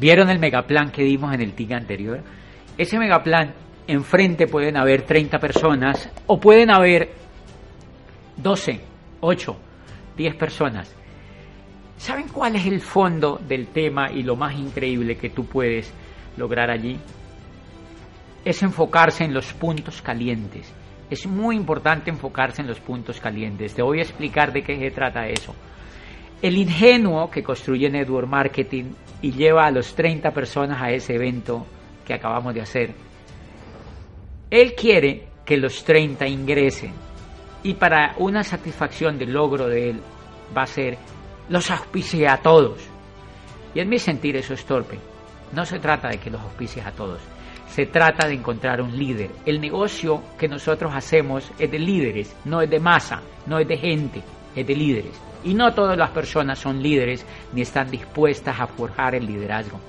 ¿Vieron el megaplan que dimos en el TIG anterior? Ese megaplan, enfrente pueden haber 30 personas o pueden haber 12, 8, 10 personas. ¿Saben cuál es el fondo del tema y lo más increíble que tú puedes lograr allí? Es enfocarse en los puntos calientes. Es muy importante enfocarse en los puntos calientes. Te voy a explicar de qué se trata eso. El ingenuo que construye Network Marketing y lleva a los 30 personas a ese evento que acabamos de hacer, él quiere que los 30 ingresen y para una satisfacción del logro de él va a ser los auspicie a todos. Y en mi sentir eso es torpe. No se trata de que los auspicies a todos. Se trata de encontrar un líder. El negocio que nosotros hacemos es de líderes, no es de masa, no es de gente, es de líderes. Y no todas las personas son líderes ni están dispuestas a forjar el liderazgo.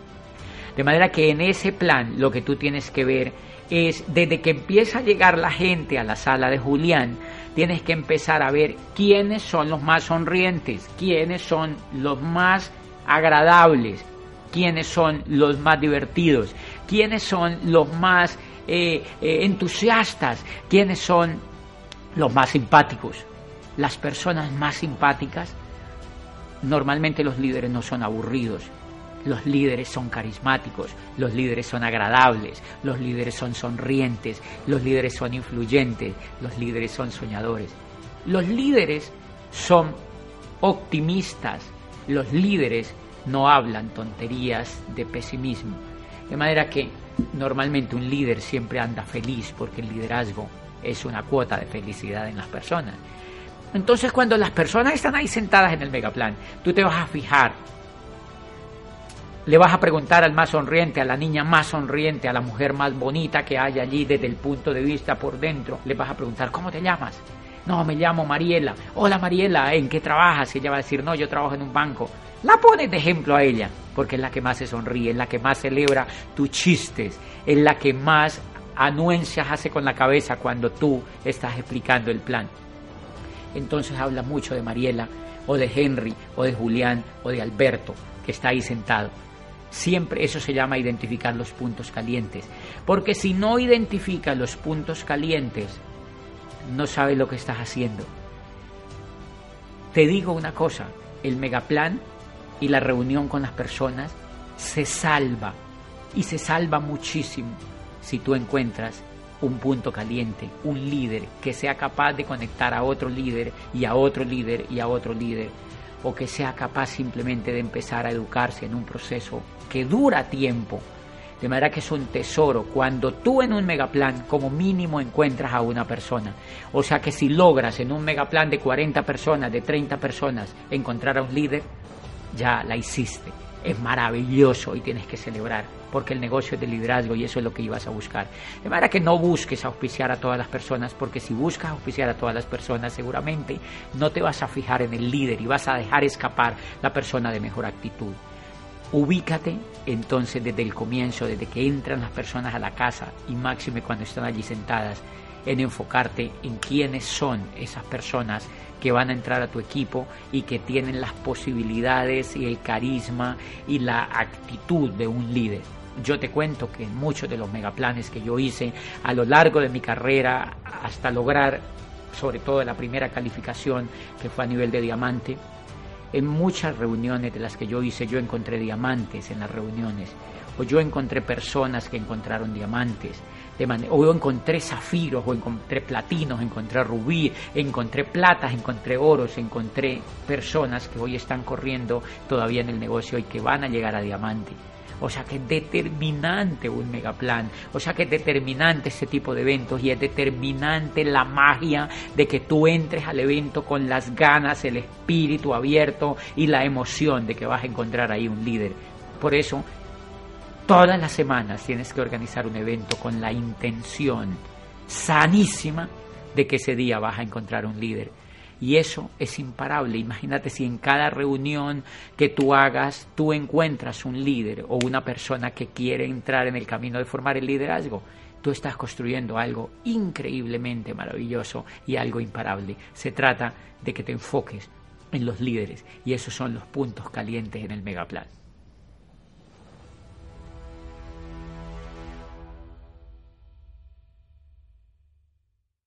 De manera que en ese plan lo que tú tienes que ver es desde que empieza a llegar la gente a la sala de Julián, tienes que empezar a ver quiénes son los más sonrientes, quiénes son los más agradables, quiénes son los más divertidos, quiénes son los más eh, eh, entusiastas, quiénes son los más simpáticos las personas más simpáticas, normalmente los líderes no son aburridos, los líderes son carismáticos, los líderes son agradables, los líderes son sonrientes, los líderes son influyentes, los líderes son soñadores. Los líderes son optimistas, los líderes no hablan tonterías de pesimismo. De manera que normalmente un líder siempre anda feliz porque el liderazgo es una cuota de felicidad en las personas. Entonces cuando las personas están ahí sentadas en el megaplan, tú te vas a fijar, le vas a preguntar al más sonriente, a la niña más sonriente, a la mujer más bonita que hay allí desde el punto de vista por dentro, le vas a preguntar, ¿cómo te llamas? No, me llamo Mariela. Hola Mariela, ¿en qué trabajas? Y ella va a decir, no, yo trabajo en un banco. La pones de ejemplo a ella, porque es la que más se sonríe, es la que más celebra tus chistes, es la que más anuencias hace con la cabeza cuando tú estás explicando el plan entonces habla mucho de Mariela, o de Henry, o de Julián, o de Alberto, que está ahí sentado. Siempre eso se llama identificar los puntos calientes. Porque si no identificas los puntos calientes, no sabes lo que estás haciendo. Te digo una cosa, el megaplan y la reunión con las personas se salva y se salva muchísimo si tú encuentras un punto caliente, un líder que sea capaz de conectar a otro líder y a otro líder y a otro líder, o que sea capaz simplemente de empezar a educarse en un proceso que dura tiempo. De manera que es un tesoro cuando tú en un megaplan como mínimo encuentras a una persona. O sea que si logras en un megaplan de 40 personas, de 30 personas, encontrar a un líder, ya la hiciste. Es maravilloso y tienes que celebrar porque el negocio es de liderazgo y eso es lo que ibas a buscar. De manera que no busques auspiciar a todas las personas, porque si buscas auspiciar a todas las personas, seguramente no te vas a fijar en el líder y vas a dejar escapar la persona de mejor actitud. Ubícate entonces desde el comienzo, desde que entran las personas a la casa y máxime cuando están allí sentadas, en enfocarte en quiénes son esas personas que van a entrar a tu equipo y que tienen las posibilidades y el carisma y la actitud de un líder. Yo te cuento que en muchos de los megaplanes que yo hice a lo largo de mi carrera hasta lograr sobre todo la primera calificación que fue a nivel de diamante, en muchas reuniones de las que yo hice yo encontré diamantes en las reuniones o yo encontré personas que encontraron diamantes. O encontré zafiros, o encontré platinos, encontré rubí, encontré platas, encontré oros, encontré personas que hoy están corriendo todavía en el negocio y que van a llegar a diamante. O sea que es determinante un megaplan, o sea que es determinante ese tipo de eventos y es determinante la magia de que tú entres al evento con las ganas, el espíritu abierto y la emoción de que vas a encontrar ahí un líder. Por eso Todas las semanas tienes que organizar un evento con la intención sanísima de que ese día vas a encontrar un líder. Y eso es imparable. Imagínate si en cada reunión que tú hagas, tú encuentras un líder o una persona que quiere entrar en el camino de formar el liderazgo. Tú estás construyendo algo increíblemente maravilloso y algo imparable. Se trata de que te enfoques en los líderes y esos son los puntos calientes en el megaplan.